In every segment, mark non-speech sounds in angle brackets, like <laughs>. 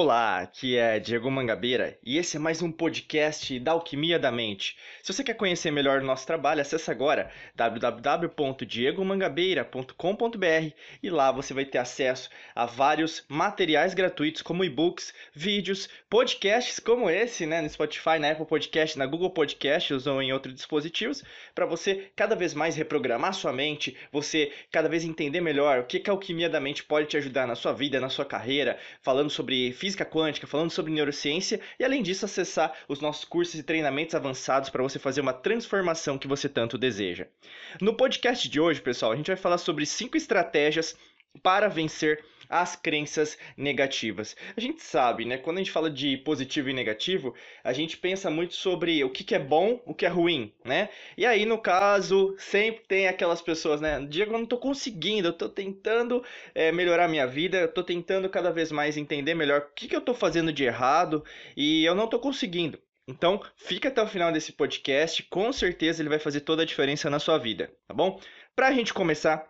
Olá, aqui é Diego Mangabeira e esse é mais um podcast da Alquimia da Mente. Se você quer conhecer melhor o nosso trabalho, acesse agora www.diegomangabeira.com.br e lá você vai ter acesso a vários materiais gratuitos como e-books, vídeos, podcasts como esse, né, no Spotify, na Apple Podcast, na Google Podcasts ou em outros dispositivos, para você cada vez mais reprogramar sua mente, você cada vez entender melhor o que, que a Alquimia da Mente pode te ajudar na sua vida, na sua carreira, falando sobre física quântica, falando sobre neurociência e além disso acessar os nossos cursos e treinamentos avançados para você fazer uma transformação que você tanto deseja. No podcast de hoje, pessoal, a gente vai falar sobre cinco estratégias para vencer as crenças negativas. A gente sabe, né? Quando a gente fala de positivo e negativo, a gente pensa muito sobre o que, que é bom, o que é ruim, né? E aí, no caso, sempre tem aquelas pessoas, né? Diego, eu não tô conseguindo, eu tô tentando é, melhorar minha vida, eu tô tentando cada vez mais entender melhor o que, que eu tô fazendo de errado e eu não tô conseguindo. Então, fica até o final desse podcast, com certeza ele vai fazer toda a diferença na sua vida, tá bom? Pra gente começar,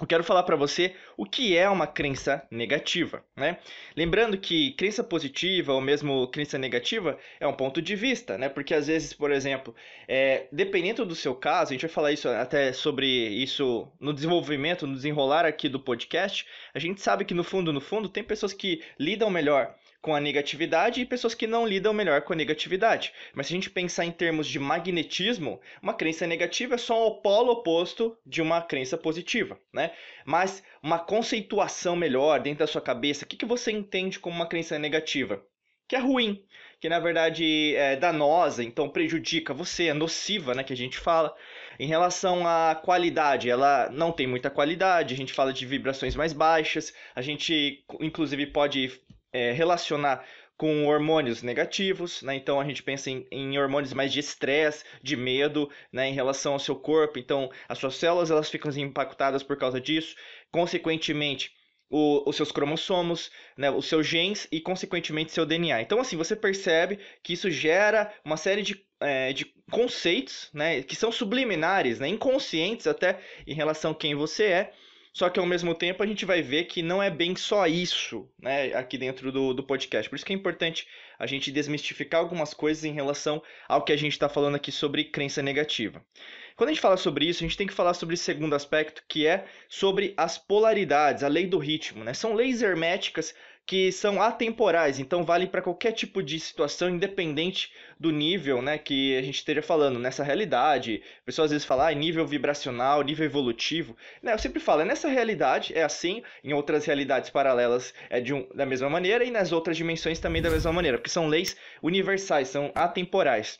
eu quero falar para você o que é uma crença negativa, né? Lembrando que crença positiva ou mesmo crença negativa é um ponto de vista, né? Porque às vezes, por exemplo, é, dependendo do seu caso, a gente vai falar isso até sobre isso no desenvolvimento, no desenrolar aqui do podcast, a gente sabe que no fundo, no fundo, tem pessoas que lidam melhor com a negatividade e pessoas que não lidam melhor com a negatividade. Mas se a gente pensar em termos de magnetismo, uma crença negativa é só o polo oposto de uma crença positiva, né? Mas uma conceituação melhor dentro da sua cabeça, o que, que você entende como uma crença negativa? Que é ruim, que na verdade é danosa, então prejudica você, é nociva, né, que a gente fala. Em relação à qualidade, ela não tem muita qualidade, a gente fala de vibrações mais baixas, a gente inclusive pode é, relacionar com hormônios negativos, né? Então a gente pensa em, em hormônios mais de estresse, de medo, né? Em relação ao seu corpo. Então as suas células elas ficam impactadas por causa disso. Consequentemente, o, os seus cromossomos, né, os seus genes e, consequentemente, seu DNA. Então, assim, você percebe que isso gera uma série de, é, de conceitos né, que são subliminares, né, inconscientes até em relação a quem você é, só que ao mesmo tempo a gente vai ver que não é bem só isso, né, aqui dentro do, do podcast. Por isso que é importante a gente desmistificar algumas coisas em relação ao que a gente está falando aqui sobre crença negativa. Quando a gente fala sobre isso, a gente tem que falar sobre o segundo aspecto, que é sobre as polaridades, a lei do ritmo. Né? São leis herméticas que são atemporais, então valem para qualquer tipo de situação, independente do nível né, que a gente esteja falando. Nessa realidade, pessoas às vezes falam ah, nível vibracional, nível evolutivo. Né, eu sempre falo, é nessa realidade é assim, em outras realidades paralelas é de um, da mesma maneira, e nas outras dimensões também da mesma maneira, porque são leis universais, são atemporais.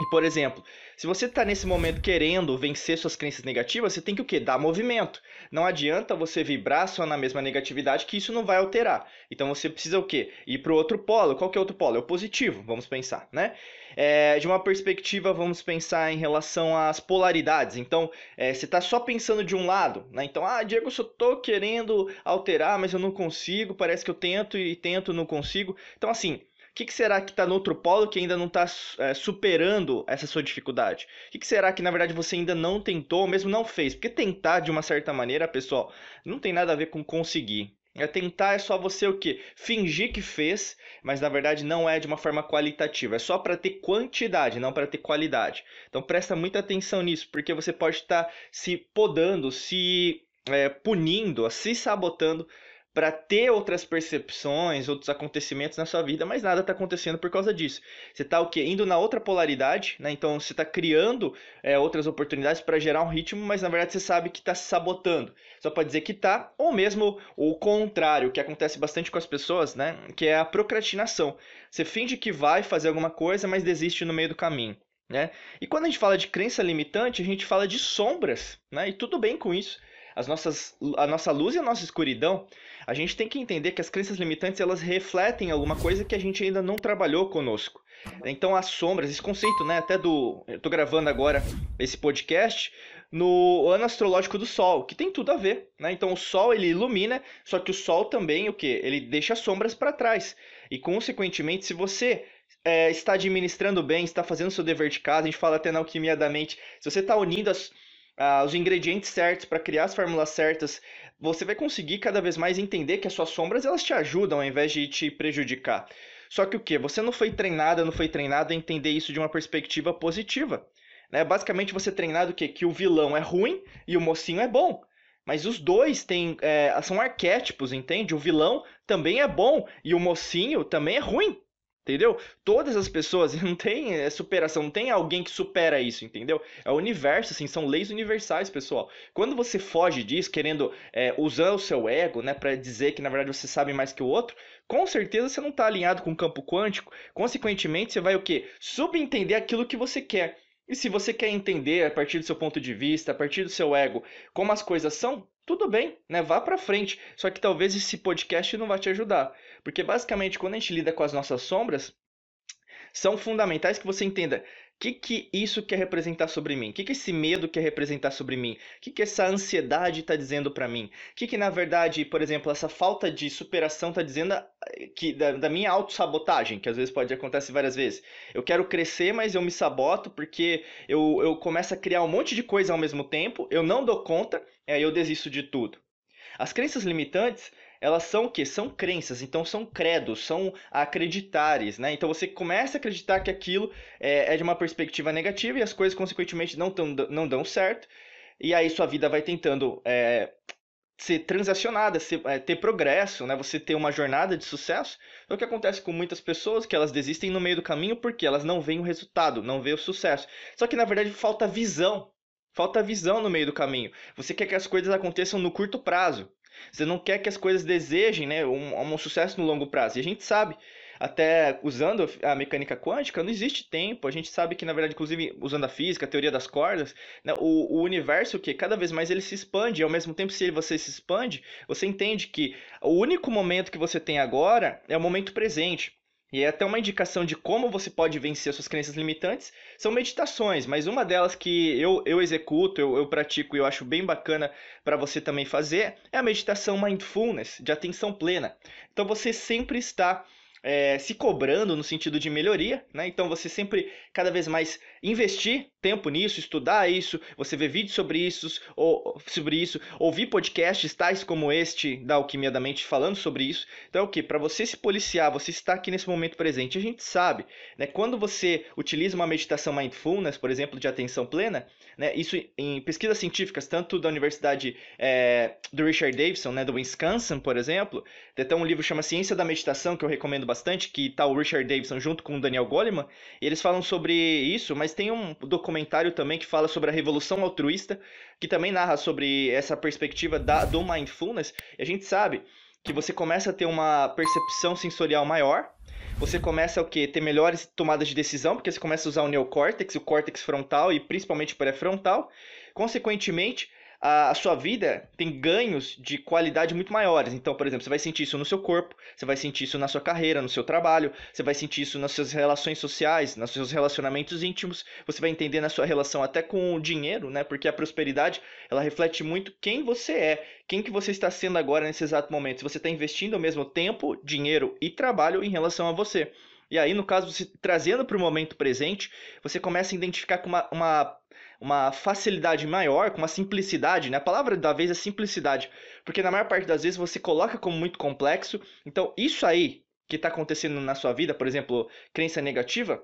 E, por exemplo, se você está nesse momento querendo vencer suas crenças negativas, você tem que o quê? Dar movimento. Não adianta você vibrar só na mesma negatividade, que isso não vai alterar. Então você precisa o quê? Ir para o outro polo. Qual que é o outro polo? É o positivo, vamos pensar, né? É, de uma perspectiva, vamos pensar em relação às polaridades. Então, é, você está só pensando de um lado, né? Então, ah, Diego, eu só estou querendo alterar, mas eu não consigo. Parece que eu tento e tento, não consigo. Então, assim, o que, que, será que está no outro polo que ainda não está é, superando essa sua dificuldade? O que, que, será que na verdade você ainda não tentou, ou mesmo não fez? Porque tentar de uma certa maneira, pessoal, não tem nada a ver com conseguir. É tentar é só você o quê? Fingir que fez, mas na verdade não é de uma forma qualitativa. É só para ter quantidade, não para ter qualidade. Então presta muita atenção nisso, porque você pode estar tá se podando, se é, punindo, se sabotando para ter outras percepções, outros acontecimentos na sua vida, mas nada está acontecendo por causa disso. Você está o quê? Indo na outra polaridade, né? Então você está criando é, outras oportunidades para gerar um ritmo, mas na verdade você sabe que está se sabotando. Só pode dizer que está, ou mesmo o contrário, que acontece bastante com as pessoas, né? Que é a procrastinação. Você finge que vai fazer alguma coisa, mas desiste no meio do caminho. Né? E quando a gente fala de crença limitante, a gente fala de sombras, né? E tudo bem com isso. As nossas, a nossa luz e a nossa escuridão a gente tem que entender que as crenças limitantes elas refletem alguma coisa que a gente ainda não trabalhou conosco. Então as sombras, esse conceito, né, até do, eu tô gravando agora esse podcast no ano astrológico do Sol, que tem tudo a ver, né? Então o Sol ele ilumina, só que o Sol também o que? Ele deixa sombras para trás. E consequentemente, se você é, está administrando bem, está fazendo seu dever de casa, a gente fala até na alquimia da mente, se você está unindo as ah, os ingredientes certos para criar as fórmulas certas, você vai conseguir cada vez mais entender que as suas sombras elas te ajudam ao invés de te prejudicar. Só que o que? Você não foi treinada, não foi treinado a entender isso de uma perspectiva positiva. Né? Basicamente você é treinado o quê? Que o vilão é ruim e o mocinho é bom. Mas os dois têm, é, são arquétipos, entende? O vilão também é bom e o mocinho também é ruim. Entendeu? Todas as pessoas <laughs> não tem é, superação, não tem alguém que supera isso, entendeu? É o universo, assim, são leis universais, pessoal. Quando você foge disso, querendo é, usar o seu ego, né, para dizer que na verdade você sabe mais que o outro, com certeza você não está alinhado com o campo quântico. Consequentemente, você vai o quê? Subentender aquilo que você quer. E se você quer entender a partir do seu ponto de vista, a partir do seu ego, como as coisas são, tudo bem, né? Vá para frente. Só que talvez esse podcast não vai te ajudar, porque basicamente quando a gente lida com as nossas sombras, são fundamentais que você entenda o que, que isso quer representar sobre mim? O que, que esse medo quer representar sobre mim? O que, que essa ansiedade está dizendo para mim? O que, que, na verdade, por exemplo, essa falta de superação está dizendo que, da, da minha autossabotagem, que às vezes pode acontecer várias vezes. Eu quero crescer, mas eu me saboto porque eu, eu começo a criar um monte de coisa ao mesmo tempo, eu não dou conta, aí eu desisto de tudo. As crenças limitantes, elas são o quê? São crenças, então são credos, são acreditares, né? Então você começa a acreditar que aquilo é, é de uma perspectiva negativa e as coisas, consequentemente, não, tão, não dão certo. E aí sua vida vai tentando é, ser transacionada, ser, é, ter progresso, né? Você ter uma jornada de sucesso. É o que acontece com muitas pessoas que elas desistem no meio do caminho porque elas não veem o resultado, não veem o sucesso. Só que na verdade falta visão. Falta visão no meio do caminho. Você quer que as coisas aconteçam no curto prazo. Você não quer que as coisas desejem né, um, um sucesso no longo prazo. E a gente sabe, até usando a mecânica quântica, não existe tempo. A gente sabe que, na verdade, inclusive usando a física, a teoria das cordas, né, o, o universo que cada vez mais ele se expande. E ao mesmo tempo, se você se expande, você entende que o único momento que você tem agora é o momento presente. E é até uma indicação de como você pode vencer suas crenças limitantes são meditações, mas uma delas que eu, eu executo, eu, eu pratico e eu acho bem bacana para você também fazer é a meditação mindfulness, de atenção plena. Então você sempre está é, se cobrando no sentido de melhoria, né? Então você sempre cada vez mais investir tempo nisso, estudar isso, você ver vídeos sobre isso, ou sobre isso, ouvir podcasts tais como este da Alquimia da Mente falando sobre isso. Então é o que? Para você se policiar, você está aqui nesse momento presente. A gente sabe, né? Quando você utiliza uma meditação mindfulness, por exemplo, de atenção plena, né? Isso em pesquisas científicas, tanto da Universidade é, do Richard Davidson, né? Do Wisconsin, por exemplo, tem até um livro que chama Ciência da Meditação que eu recomendo bastante, que está o Richard Davidson junto com o Daniel Goleman. Eles falam sobre isso, mas tem um documentário também que fala sobre a revolução altruísta, que também narra sobre essa perspectiva da, do mindfulness. E a gente sabe que você começa a ter uma percepção sensorial maior, você começa o quê? Ter melhores tomadas de decisão, porque você começa a usar o neocórtex, o córtex frontal e principalmente o pré-frontal. Consequentemente, a, sua vida tem ganhos de qualidade muito maiores. Então, por exemplo, você vai sentir isso no seu corpo, você vai sentir isso na sua carreira, no seu trabalho, você vai sentir isso nas suas relações sociais, nos seus relacionamentos íntimos, você vai entender na sua relação até com o dinheiro, né? Porque a prosperidade, ela reflete muito quem você é, quem que você está sendo agora nesse exato momento. Se você está investindo ao mesmo tempo, dinheiro e trabalho em relação a você. E aí, no caso, você trazendo para o momento presente, você começa a identificar com uma, uma uma facilidade maior, com uma simplicidade, né? A palavra da vez é simplicidade, porque na maior parte das vezes você coloca como muito complexo. Então, isso aí que está acontecendo na sua vida, por exemplo, crença negativa,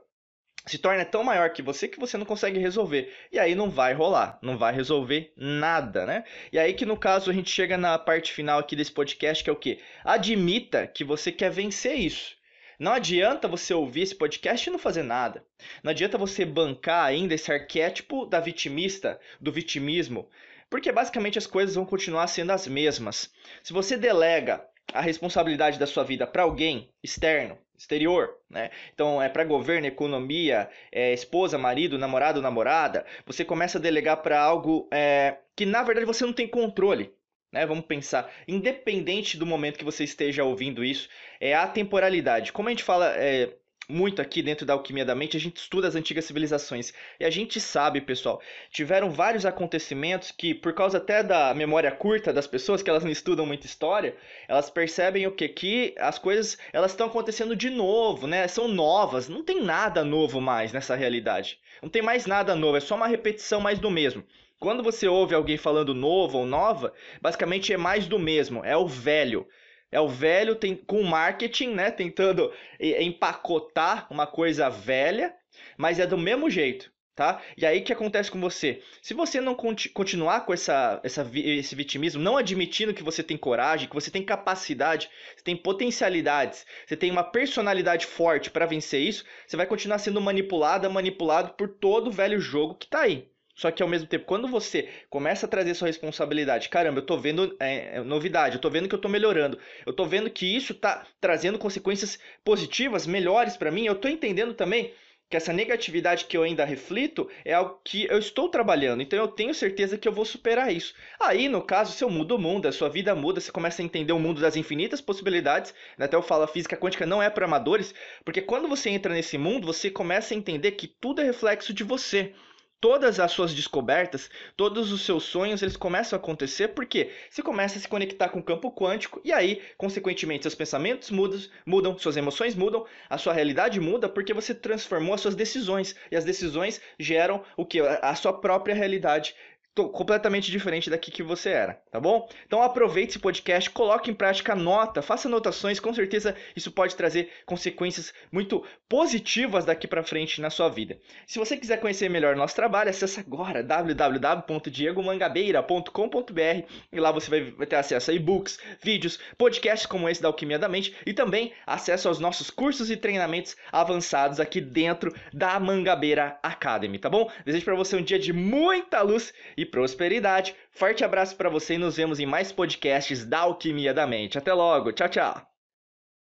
se torna tão maior que você que você não consegue resolver. E aí não vai rolar, não vai resolver nada, né? E aí que no caso a gente chega na parte final aqui desse podcast, que é o quê? Admita que você quer vencer isso. Não adianta você ouvir esse podcast e não fazer nada. Não adianta você bancar ainda esse arquétipo da vitimista, do vitimismo, porque basicamente as coisas vão continuar sendo as mesmas. Se você delega a responsabilidade da sua vida para alguém externo, exterior, né? Então é para governo, economia, é, esposa, marido, namorado, namorada. Você começa a delegar para algo é, que na verdade você não tem controle. Né? Vamos pensar, independente do momento que você esteja ouvindo isso, é a temporalidade. Como a gente fala é, muito aqui dentro da Alquimia da Mente, a gente estuda as antigas civilizações. E a gente sabe, pessoal, tiveram vários acontecimentos que, por causa até da memória curta das pessoas, que elas não estudam muita história, elas percebem o que? Que as coisas elas estão acontecendo de novo, né? São novas, não tem nada novo mais nessa realidade. Não tem mais nada novo, é só uma repetição mais do mesmo. Quando você ouve alguém falando novo ou nova, basicamente é mais do mesmo, é o velho. É o velho tem, com marketing, né? Tentando empacotar uma coisa velha, mas é do mesmo jeito, tá? E aí o que acontece com você? Se você não continuar com essa, essa, esse vitimismo, não admitindo que você tem coragem, que você tem capacidade, você tem potencialidades, você tem uma personalidade forte para vencer isso, você vai continuar sendo manipulada, manipulado por todo o velho jogo que tá aí. Só que ao mesmo tempo, quando você começa a trazer sua responsabilidade, caramba, eu tô vendo é, é, novidade, eu tô vendo que eu tô melhorando, eu tô vendo que isso tá trazendo consequências positivas, melhores para mim, eu tô entendendo também que essa negatividade que eu ainda reflito é algo que eu estou trabalhando, então eu tenho certeza que eu vou superar isso. Aí, no caso, mundo muda, a sua vida muda, você começa a entender o mundo das infinitas possibilidades, né? até eu falo, a física quântica não é para amadores, porque quando você entra nesse mundo, você começa a entender que tudo é reflexo de você todas as suas descobertas, todos os seus sonhos, eles começam a acontecer porque você começa a se conectar com o campo quântico e aí, consequentemente, seus pensamentos mudam, mudam, suas emoções mudam, a sua realidade muda porque você transformou as suas decisões e as decisões geram o que? A sua própria realidade completamente diferente daqui que você era, tá bom? Então aproveite esse podcast, coloque em prática, nota, faça anotações, com certeza isso pode trazer consequências muito positivas daqui para frente na sua vida. Se você quiser conhecer melhor nosso trabalho, acesse agora www.diegomangabeira.com.br e lá você vai ter acesso a e-books, vídeos, podcasts como esse da Alquimia da Mente e também acesso aos nossos cursos e treinamentos avançados aqui dentro da Mangabeira Academy, tá bom? Desejo para você um dia de muita luz e prosperidade. Forte abraço para você e nos vemos em mais podcasts da Alquimia da Mente. Até logo, tchau, tchau.